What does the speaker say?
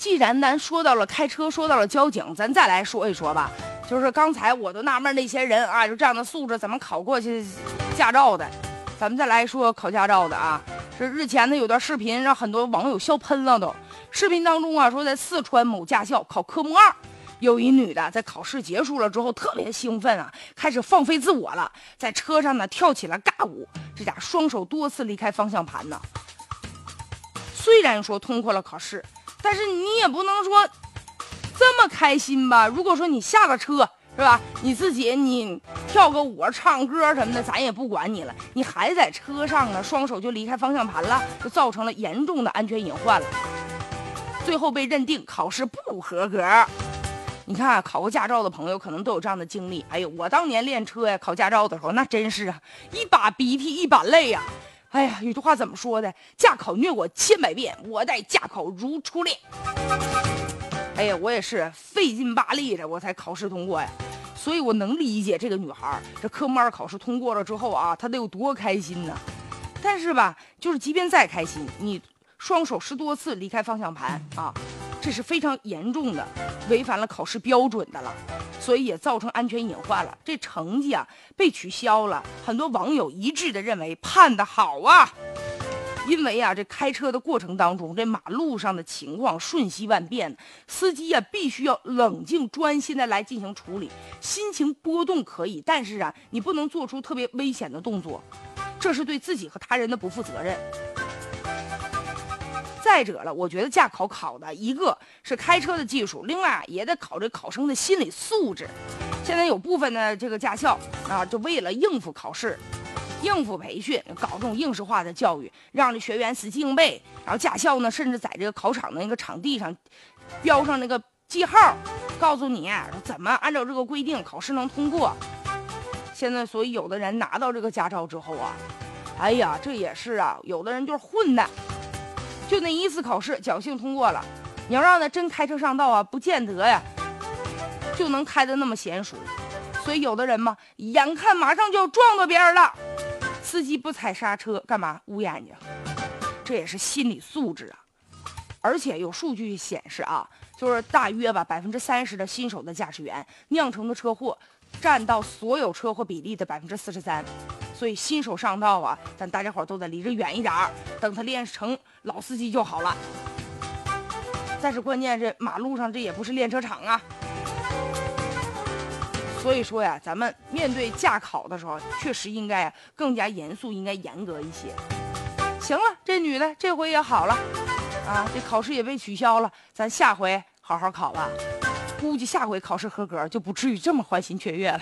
既然咱说到了开车，说到了交警，咱再来说一说吧。就是刚才我都纳闷那些人啊，就这样的素质怎么考过去驾照的？咱们再来说考驾照的啊。这日前呢有段视频让很多网友笑喷了都。视频当中啊说在四川某驾校考科目二，有一女的在考试结束了之后特别兴奋啊，开始放飞自我了，在车上呢跳起了尬舞，这家双手多次离开方向盘呢。虽然说通过了考试。但是你也不能说这么开心吧？如果说你下了车是吧，你自己你跳个舞、唱歌什么的，咱也不管你了。你还在车上呢，双手就离开方向盘了，就造成了严重的安全隐患了。最后被认定考试不合格。你看，考过驾照的朋友可能都有这样的经历。哎呦，我当年练车呀，考驾照的时候那真是啊，一把鼻涕一把泪呀。哎呀，有句话怎么说的？驾考虐我千百遍，我待驾考如初恋。哎呀，我也是费劲巴力的，我才考试通过呀。所以我能理解这个女孩，这科目二考试通过了之后啊，她得有多开心呢？但是吧，就是即便再开心，你双手十多次离开方向盘啊。这是非常严重的，违反了考试标准的了，所以也造成安全隐患了。这成绩啊被取消了，很多网友一致的认为判的好啊，因为啊这开车的过程当中，这马路上的情况瞬息万变，司机啊必须要冷静专心的来进行处理，心情波动可以，但是啊你不能做出特别危险的动作，这是对自己和他人的不负责任。再者了，我觉得驾考考的一个是开车的技术，另外也得考这考生的心理素质。现在有部分的这个驾校啊，就为了应付考试、应付培训，搞这种应试化的教育，让这学员死记硬背。然后驾校呢，甚至在这个考场的那个场地上标上那个记号，告诉你怎么按照这个规定考试能通过。现在，所以有的人拿到这个驾照之后啊，哎呀，这也是啊，有的人就是混的。就那一次考试侥幸通过了，你要让他真开车上道啊，不见得呀，就能开的那么娴熟。所以有的人嘛，眼看马上就要撞到别人了，司机不踩刹车干嘛？捂眼睛，这也是心理素质啊。而且有数据显示啊，就是大约吧，百分之三十的新手的驾驶员酿成的车祸，占到所有车祸比例的百分之四十三。所以新手上道啊，咱大家伙都得离着远一点儿，等他练成老司机就好了。但是关键这马路上这也不是练车场啊，所以说呀，咱们面对驾考的时候，确实应该更加严肃，应该严格一些。行了，这女的这回也好了，啊，这考试也被取消了，咱下回好好考吧。估计下回考试合格就不至于这么欢欣雀跃了。